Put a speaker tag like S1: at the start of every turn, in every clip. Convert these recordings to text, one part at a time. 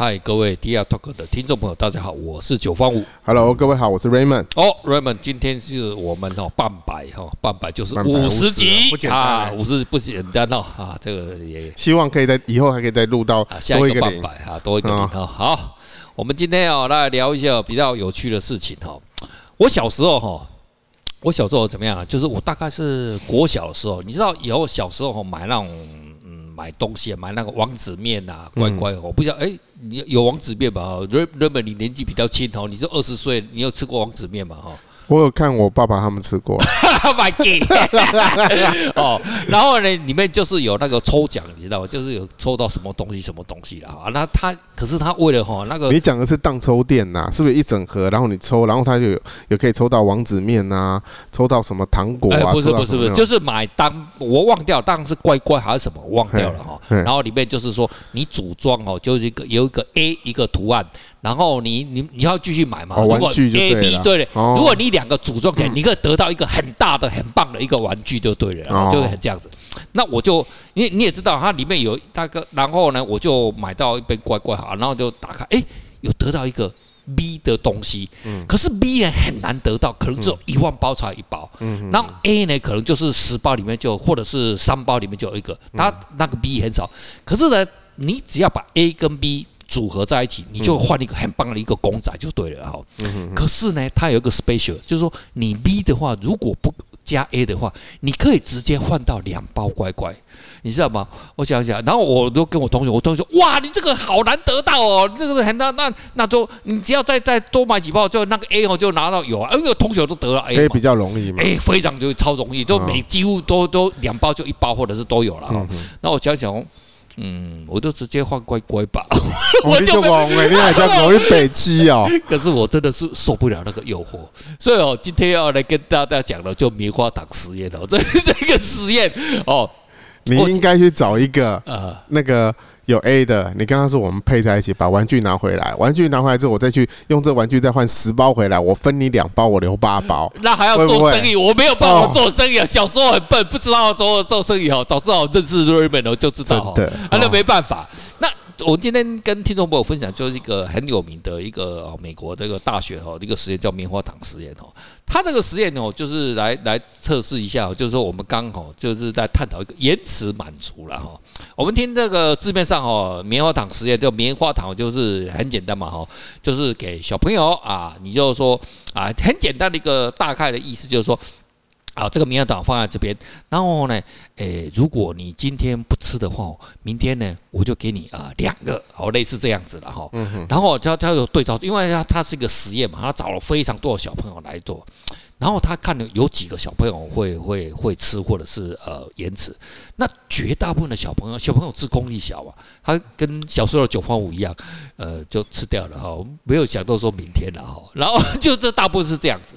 S1: 嗨，各位 DR Talk 的听众朋友，大家好，我是九方五。
S2: Hello，各位好，我是 Raymond。
S1: 哦，Raymond，今天是我们哦半百哈，半百就是五十集啊，五十不简单哦啊，这个也
S2: 希望可以在以后还可以再录到下一个
S1: 半百哈，多一个零哈。好，我们今天要来聊一下比较有趣的事情哈。我小时候哈，我小时候怎么样啊？就是我大概是国小的时候，你知道以后小时候买那种。买东西啊，买那个王子面啊，乖乖，我不知道，哎，你有王子面吧？瑞瑞本，你年纪比较轻哦，你是二十岁，你有吃过王子面吗？哈。
S2: 我有看我爸爸他们吃过，
S1: My God！哦，然后呢，里面就是有那个抽奖，你知道吗？就是有抽到什么东西，什么东西啦啊？那他可是他为了哈那个，
S2: 你讲的是当抽店呐？是不是一整盒？然后你抽，然后他就有有可以抽到王子面呐，抽到什么糖果啊？
S1: 不是不是不是，就是买当我忘掉，当然是乖乖还是什么，我忘掉了哈。然后里面就是说你组装哦，就是一个有一个 A 一个图案。然后你你你要继续买嘛？如果 A B 对了，如果你两个组装起来，你可以得到一个很大的、很棒的一个玩具就对了，就会很这样子。那我就你你也知道，它里面有大概，然后呢，我就买到一杯乖乖哈，然后就打开，哎，有得到一个 B 的东西。可是 B 呢很难得到，可能只有一万包才一包。然后 A 呢可能就是十包里面就或者是三包里面就有一个，它那个 B 很少。可是呢，你只要把 A 跟 B 组合在一起，你就换一个很棒的一个公仔就对了哈。可是呢，它有一个 special，就是说你 B 的话，如果不加 A 的话，你可以直接换到两包乖乖，你知道吗？我想想，然后我都跟我同学，我同学说：“哇，你这个好难得到哦，这个很难，那那就你只要再再多买几包，就那个 A 哦就拿到有啊，因为同学都得了 A，
S2: 比较容易嘛。
S1: A 非常就超容易，就每几乎都都两包就一包，或者是都有了哈。那我想想。嗯，我就直接换乖乖吧。
S2: 我就忘了，你还在搞一北七哦。
S1: 可是我真的是受不了那个诱惑，所以哦，今天要来跟大家讲的就棉花糖实验哦，这这个实验哦，
S2: 你应该去找一个呃那个。有 A 的，你刚刚说我们配在一起，把玩具拿回来，玩具拿回来之后，我再去用这玩具再换十包回来，我分你两包，我留八包。
S1: 那还要做生意？我没有办法做生意啊！小时候很笨，不知道做做生意哦，早知道认识 Raymond 就知道。对，那就没办法。那。我今天跟听众朋友分享，就是一个很有名的一个美国这个大学哈，一个实验叫棉花糖实验哦。它这个实验哦，就是来来测试一下，就是说我们刚好就是在探讨一个延迟满足了哈。我们听这个字面上哦，棉花糖实验就棉花糖就是很简单嘛哈，就是给小朋友啊，你就说啊，很简单的一个大概的意思就是说。好，这个棉花糖放在这边，然后呢，诶，如果你今天不吃的话，明天呢，我就给你啊两个，好，类似这样子的哈。然后他他有对照，因为他他是一个实验嘛，他找了非常多的小朋友来做。然后他看了有几个小朋友会会会吃，或者是呃延迟，那绝大部分的小朋友，小朋友自控力小啊，他跟小时候的九方五一样，呃，就吃掉了哈，没有想到说明天了哈。然后就这大部分是这样子。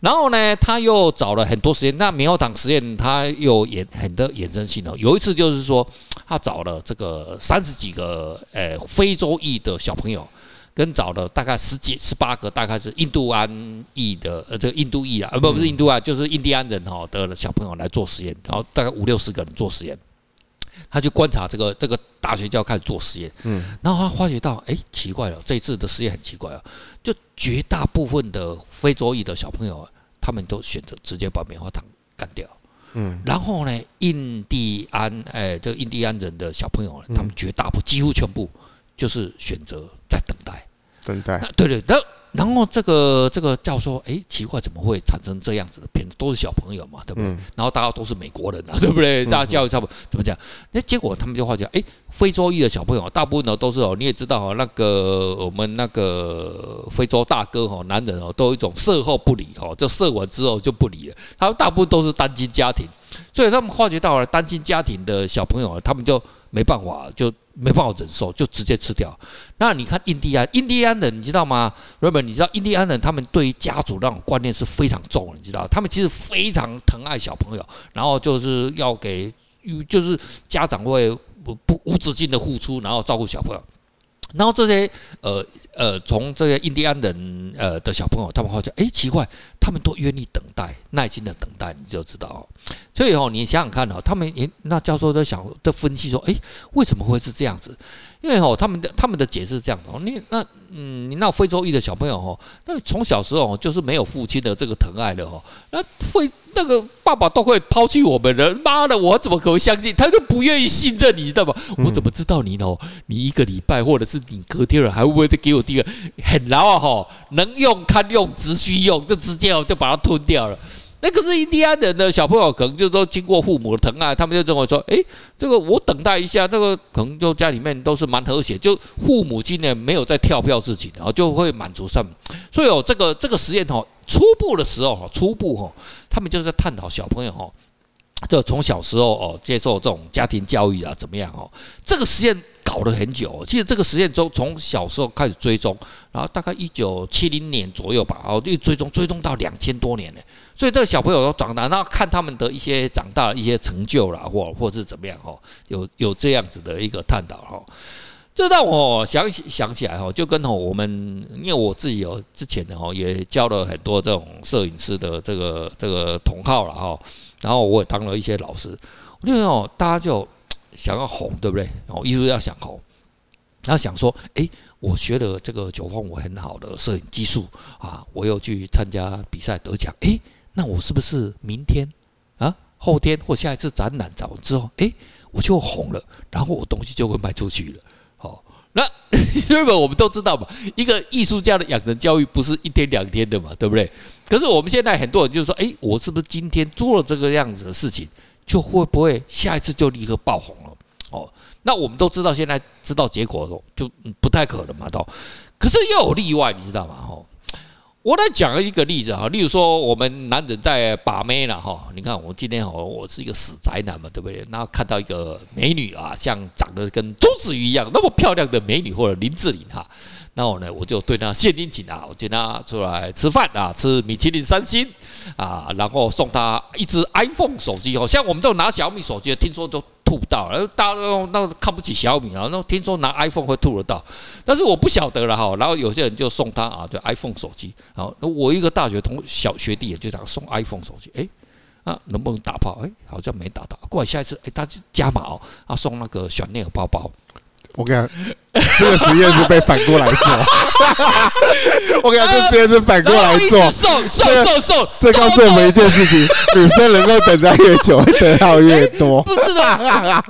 S1: 然后呢，他又找了很多实验，那棉花糖实验他又衍很多衍生性的。有一次就是说，他找了这个三十几个呃非洲裔的小朋友。跟找了大概十几、十八个，大概是印度安裔的，呃，这个印度裔啊，呃，不，不是印度啊，就是印第安人哈的小朋友来做实验，然后大概五六十个人做实验，他去观察这个这个大学就要开始做实验，嗯，然后他发觉到，哎，奇怪了，这一次的实验很奇怪啊，就绝大部分的非洲裔的小朋友，他们都选择直接把棉花糖干掉，嗯，然后呢，印第安，哎，这个印第安人的小朋友，他们绝大部分几乎全部。就是选择在等待，
S2: 等待。
S1: 对对，然后然后这个这个教授，哎，奇怪，怎么会产生这样子的片子？都是小朋友嘛，对不对？然后大家都是美国人啊，对不对？大家教育差不多，怎么讲？那结果他们就发觉，哎，非洲裔的小朋友，大部分呢都是哦，你也知道哦，那个我们那个非洲大哥哈，男人哦，都有一种射后不理哦，就射完之后就不理了。他们大部分都是单亲家庭，所以他们发觉到了单亲家庭的小朋友，他们就没办法就。没办法忍受，就直接吃掉。那你看印第安，印第安人你知道吗日本你知道印第安人他们对于家族那种观念是非常重的，你知道？他们其实非常疼爱小朋友，然后就是要给，就是家长会不不无止境的付出，然后照顾小朋友。然后这些呃呃，从这些印第安人呃的小朋友，他们会觉得，哎，奇怪，他们都愿意等待，耐心的等待，你就知道哦。所以哦，你想想看哦，他们那教授都想都分析说，哎，为什么会是这样子？因为哦，他们的他们的解释是这样的哦，你那嗯，你那非洲裔的小朋友哦，那从小时候就是没有父亲的这个疼爱的哦，那会那个爸爸都会抛弃我们的，妈的，我怎么可能相信？他就不愿意信任你，知道吗？我怎么知道你哦？你一个礼拜或者是你隔天了，还会不会再给我第二个很牢啊？哈，能用堪用，只需用，就直接就把它吞掉了。那可是印第安人的小朋友，可能就都经过父母的疼爱，他们就认为说，诶，这个我等待一下，这个可能就家里面都是蛮和谐，就父母亲呢没有在跳票事情，然后就会满足上。所以哦，这个这个实验哦，初步的时候哈，初步哈，他们就是在探讨小朋友哈，就从小时候哦接受这种家庭教育啊怎么样哦，这个实验。搞了很久，其实这个实验中从小时候开始追踪，然后大概一九七零年左右吧，然后就追踪追踪到两千多年呢。所以这个小朋友都长大，然后看他们的一些长大一些成就啦，或或是怎么样哈，有有这样子的一个探讨哈。这让我想起想起来哈，就跟我们因为我自己有之前的哈，也教了很多这种摄影师的这个这个同好了哈，然后我也当了一些老师，我就哦，大家就。想要红，对不对？哦，艺术要想红，他想说，诶，我学了这个九峰，我很好的摄影技术啊，我又去参加比赛得奖，诶，那我是不是明天啊、后天或下一次展览找之后，诶，我就红了，然后我东西就会卖出去了。好，那 日本我们都知道嘛，一个艺术家的养成教育不是一天两天的嘛，对不对？可是我们现在很多人就是说，诶，我是不是今天做了这个样子的事情？就会不会下一次就立刻爆红了？哦，那我们都知道，现在知道结果了，就不太可能嘛，都。可是又有例外，你知道吗？哦，我来讲一个例子啊，例如说我们男人在把妹了哈，你看我今天哦，我是一个死宅男嘛，对不对？然后看到一个美女啊，像长得跟周子瑜一样那么漂亮的美女，或者林志玲哈。那我呢，我就对他献殷勤啊，我请他出来吃饭啊，吃米其林三星啊，然后送他一支 iPhone 手机哦。像我们都拿小米手机，听说都吐不到，然后大家都那看不起小米啊，那听说拿 iPhone 会吐得到，但是我不晓得了哈。然后有些人就送他啊，对 iPhone 手机。然后我一个大学同小学弟也就想送 iPhone 手机，诶，啊能不能打炮？诶，好像没打到。过来下一次，诶，他就加码哦，他送那个小内包包。
S2: 我跟你讲，这个实验是被反过来做。我跟你讲，这实验是反过来做。
S1: 送送送送，
S2: 这告诉我们一件事情：女生能够等待越久，会得到越多。
S1: 不知道。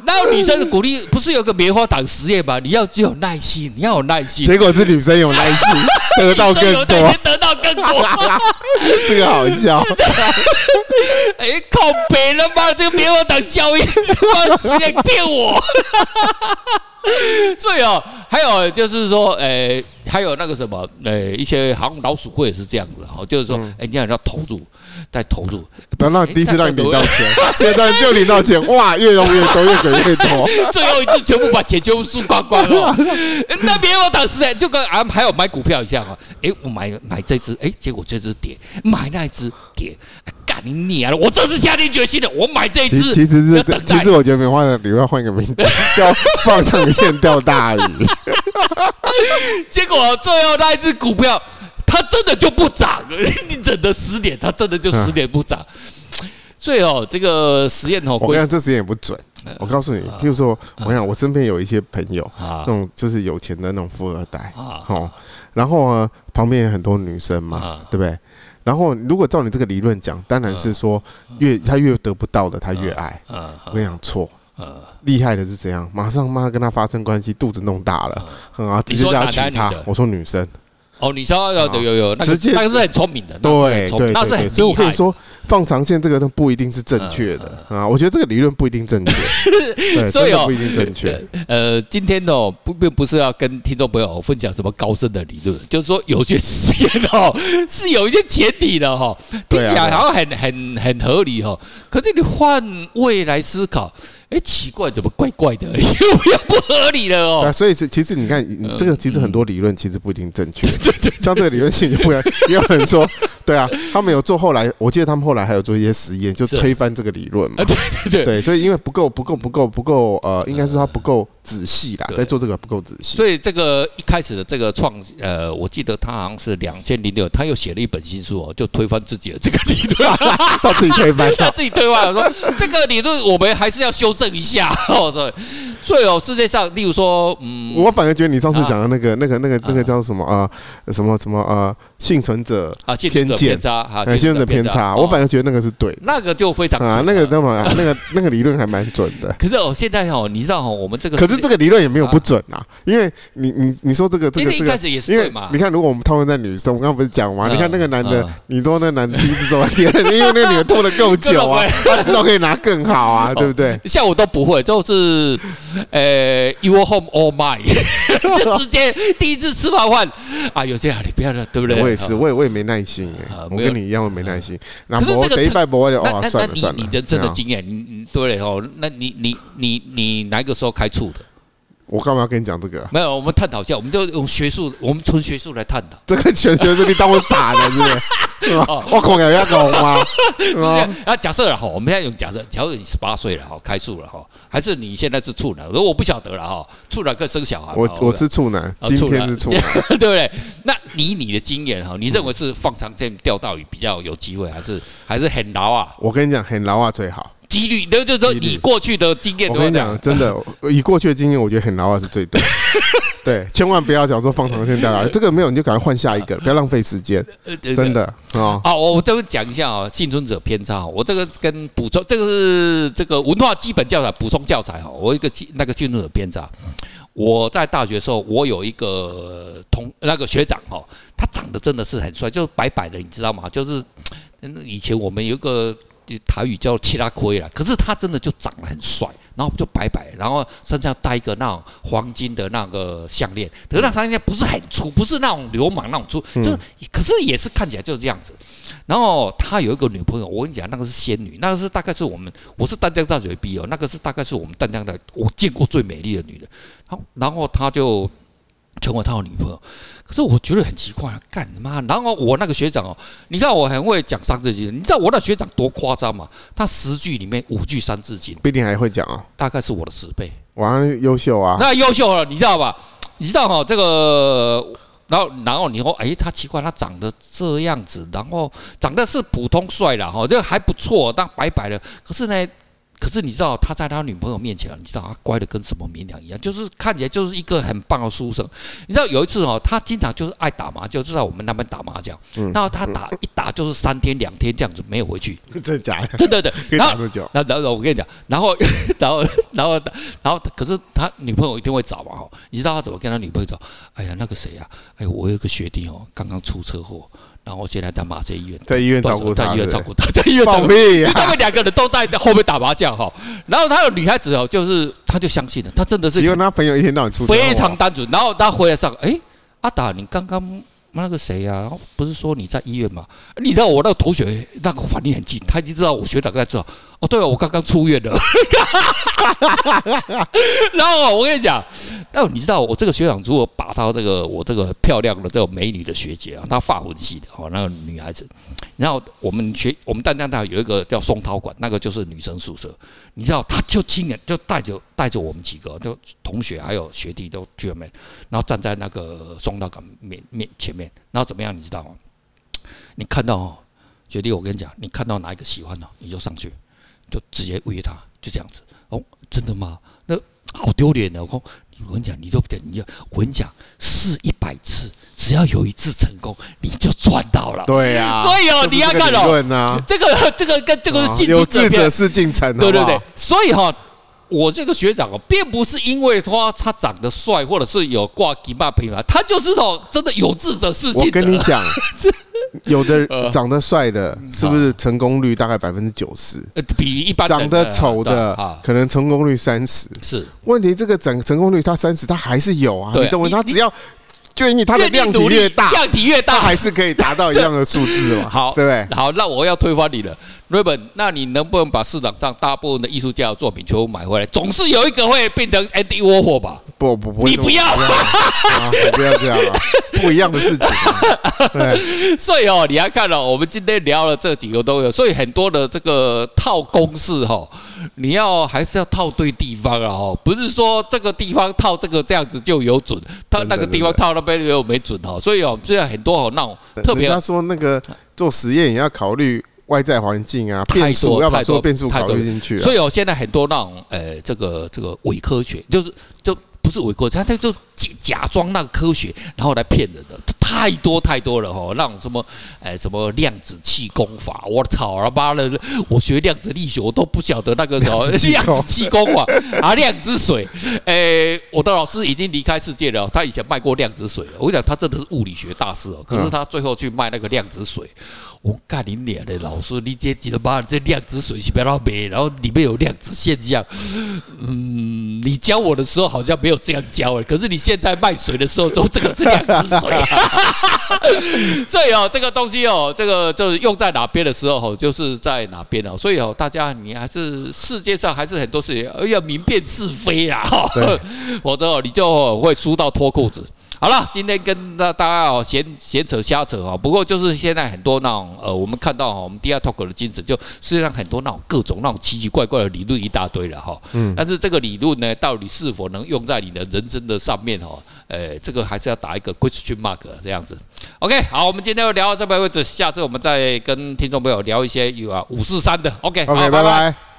S1: 然后女生的鼓励不是有个棉花糖实验吗？你要只有耐心，你要有耐心。
S2: 结果是女生有耐心，得到更多，
S1: 得到更多。
S2: 这个好笑。
S1: 哎，靠北了吧？这个棉花糖效应，实验骗我。所以哦，还有就是说，诶，还有那个什么，诶，一些好像老鼠会也是这样子，哈，就是说，诶，你要要投入，再投入，
S2: 等到第一次让你领到钱，第二次就 领到钱，哇，越融越多，越滚越多，
S1: 最后一次全部把钱全部输光光了。那别我当时哎，就跟啊，还有买股票一样啊，诶，我买买这只，诶，结果这只跌，买那只跌。干你娘了！我这是下定决心了，我买这一支。
S2: 其实是，其实我觉得没换的，你要换 一个名字，叫放长线钓大鱼。
S1: 结果最后那一只股票，它真的就不涨了。你整的十点，它真的就十点不涨。所以哦，这个实验哦，
S2: 我讲这实验也不准。我告诉你，譬如说，我想我身边有一些朋友，那种就是有钱的那种富二代，哦，然后呢，旁边有很多女生嘛，对不对？然后，如果照你这个理论讲，当然是说越他越得不到的，他越爱。我跟你讲错，厉害的是怎样？马上妈跟他发生关系，肚子弄大了，啊，直接要娶她。我说女生。
S1: 哦，你说有有有，直接那个是很聪明的，
S2: 对对，
S1: 那是很
S2: 所以我可以说放长线这个都不一定是正确的啊。我觉得这个理论不一定正确，
S1: 所以哦
S2: 不一定正确。
S1: 呃，今天哦不并不是要跟听众朋友分享什么高深的理论，就是说有些实验哦 是有一些前提的哈，听起来好像很很很合理哈，可是你换位来思考。哎，奇怪，怎么怪怪的？又又不合理了哦。
S2: 对，所以是其实你看，这个其实很多理论其实不一定正确。对对，像这个理论性就不一样。也有人说，对啊，他们有做后来，我记得他们后来还有做一些实验，就推翻这个理论嘛。对对对。对，所以因为不够不够不够不够呃，应该是他不够仔细啦，在做这个不够仔细。
S1: 所以这个一开始的这个创呃，我记得他好像是两千零六，他又写了一本新书哦，就推翻自己的这个理论，
S2: 他自己推翻，
S1: 他自己推翻了，说这个理论我们还是要修正。剩一下，哦。对，所以哦，世界上，例如说，嗯，
S2: 我反而觉得你上次讲的那个、那个、那个、那个叫什么啊？什么什么啊？幸存者
S1: 啊，偏见偏差啊，
S2: 幸存者偏差。我反而觉得那个是对，
S1: 那个就非常
S2: 啊，那个那么那个 那个理论还蛮准的。
S1: 可是哦，现在哦，你知道哦，我们这个
S2: 可是这个理论也没有不准啊，因为你你你说这个这个这个，因为你看，如果我们讨论在女生，我刚刚不是讲吗？你看那个男的，你说那男的第一次做完第二次，因为那个女的拖得够久啊，他知道可以拿更好啊，对不对？
S1: 像我都不会，就是呃，your home or mine，就直接第一次吃完饭啊，有这样，你不要了，对不对？
S2: 我也是，我也我也没耐心哎，我跟你一样，我没耐心。可是这个一拜不会的哦，算了算了。
S1: 你人生的经验，你你对了哦，那你你你你哪个时候开醋的？
S2: 我干嘛要跟你讲这个？
S1: 没有，我们探讨一下，我们就用学术，我们纯学术来探讨。
S2: 这个全学术，你当我傻了是不是？我恐有要懂吗？
S1: 啊，假设了哈，我们现在用假设，假如你十八岁了哈，开处了哈，还是你现在是处男？如果我不晓得了哈，处男可以生小孩。
S2: 我我是处男，今天是处男，
S1: 对不对？那以你的经验哈，你认为是放长线钓大鱼比较有机会，还是还是很牢啊？
S2: 我跟你讲，很牢啊最好。
S1: 几率，那就是说以过去的经验。
S2: 我跟你讲，真的，以过去的经验，我觉得很老二是最对。对，千万不要讲说放长线钓大鱼，这个没有你就赶快换下一个，不要浪费时间。真的啊。好，
S1: 我我这边讲一下啊，幸存者偏差。我这个跟补充，这个是这个文化基本教材补充教材哈。我一个那个幸存者偏差。我在大学的时候，我有一个同那个学长哈，他长得真的是很帅，就是白白的，你知道吗？就是以前我们有一个。台语叫切拉亏啦，可是他真的就长得很帅，然后就白白，然后身上戴一个那种黄金的那个项链，可是那项链不是很粗，不是那种流氓那种粗，就是，可是也是看起来就是这样子。然后他有一个女朋友，我跟你讲，那个是仙女，那个是大概是我们，我是淡江大学毕业，那个是大概是我们淡江的我见过最美丽的女人。好，然后他就成为他的女朋友。可是我觉得很奇怪，干妈！然后我那个学长哦，你看我很会讲三字经，你知道我那学长多夸张吗？他十句里面五句三字经，
S2: 不一定还会讲啊，
S1: 大概是我的十倍。
S2: 哇，优秀啊！
S1: 那优秀了，你知道吧？你知道哈，这个，然后然后你说，哎，他奇怪，他长得这样子，然后长得是普通帅了哈，这个还不错，但白白的。可是呢？可是你知道他在他女朋友面前，你知道他乖的跟什么绵羊一样，就是看起来就是一个很棒的书生。你知道有一次哦，他经常就是爱打麻将，就在我们那边打麻将。嗯。然后他打一打就是三天两天这样子没有回去。
S2: 真的假的？
S1: 真的的。
S2: 可以打多久？
S1: 然后然后我跟你讲，然后然后然后然后可是他女朋友一定会找嘛哈？你知道他怎么跟他女朋友找？哎呀，那个谁呀？哎，我有个学弟哦，刚刚出车祸。然后现在在马偕医院，
S2: 在医院照顾他，
S1: 在医院照顾他，在医院照顾他们两个人都在后面打麻将哈。然后他的女孩子哦，就是他就相信了，他真的是，
S2: 只有他朋友一天到晚出，
S1: 非常单纯。然后他回来上，哎，阿达，你刚刚。那个谁呀？不是说你在医院吗？你知道我那个同学那个反应很近，他已经知道我学长在这。哦，对了，我刚刚出院了。然后我跟你讲，那你知道我这个学长如果把他这个我这个漂亮的这个美女的学姐啊，她发文系的哦，那个女孩子。然后我们学我们淡江大有一个叫松涛馆，那个就是女生宿舍。你知道，他就亲眼就带着带着我们几个就同学还有学弟都去那边，然后站在那个松涛馆面面前面，然后怎么样？你知道吗？你看到哦，学弟，我跟你讲，你看到哪一个喜欢的，你就上去，就直接喂他，就这样子。哦，真的吗？那好丢脸的。我我跟你讲，你都不讲，你要我跟你讲，试一百次。只要有一次成功，你就赚到了。
S2: 对呀，
S1: 所以哦，你要看哦，这个这个跟这个是
S2: 有志者事竟成，
S1: 对对对。所以哈，我这个学长哦，并不是因为他他长得帅，或者是有挂金马品牌，他就是哦，真的有志者事竟。
S2: 我跟你讲，有的长得帅的，是不是成功率大概百分之九十？
S1: 比一般
S2: 长得丑的，可能成功率三十。
S1: 是
S2: 问题，这个整成功率他三十，他还是有啊。你懂我？他只要。就你它的量体越大，
S1: 量体越大，
S2: 还是可以达到一样的数字嘛？
S1: 好，
S2: 对不对？
S1: 好，那我要推翻你了，Raymond，那你能不能把市场上大部分的艺术家的作品全部买回来？总是有一个会变成 Andy Warhol 吧？
S2: 不不不，
S1: 你不要，
S2: 不要这样啊！不一样的事情。对，
S1: 所以哦，你要看了，我们今天聊了这几个都有，所以很多的这个套公式哈。你要还是要套对地方啊！哦，不是说这个地方套这个这样子就有准，他那个地方套那边又没准哈。所以哦，现在很多哦那种特别。
S2: 他说那个做实验也要考虑外在环境啊，变数要把所有变数考虑进去。
S1: 所以哦，现在很多那种呃，这个这个伪科学，就是就。不是伪科学，他他就假假装那个科学，然后来骗人的，太多太多了哈。那种什么，哎，什么量子气功法，我操他妈的！我学量子力学，我都不晓得那个什么 量子气功法啊，量子水。哎，我的老师已经离开世界了，他以前卖过量子水。我跟你讲，他真的是物理学大师哦，可是他最后去卖那个量子水。我干你娘的老师，你这记得把这量子水是不要卖，然后里面有量子现象。嗯，你教我的时候好像没有这样教诶，可是你现在卖水的时候说这个是量子水。所以哦，这个东西哦，这个就是用在哪边的时候哦，就是在哪边哦。所以哦，大家你还是世界上还是很多事情要明辨是非啦，否则你就会输到脱裤子。好了，今天跟大大家哦闲闲扯瞎扯哦，不过就是现在很多那种呃，我们看到哈，我们第二 Talk 的精神，就世界上很多那种各种那种奇奇怪怪的理论一大堆了哈。嗯。但是这个理论呢，到底是否能用在你的人生的上面哈？呃，这个还是要打一个 question mark 这样子。OK，好，我们今天就聊到这边为止，下次我们再跟听众朋友聊一些有啊五四三的。OK，OK，拜拜。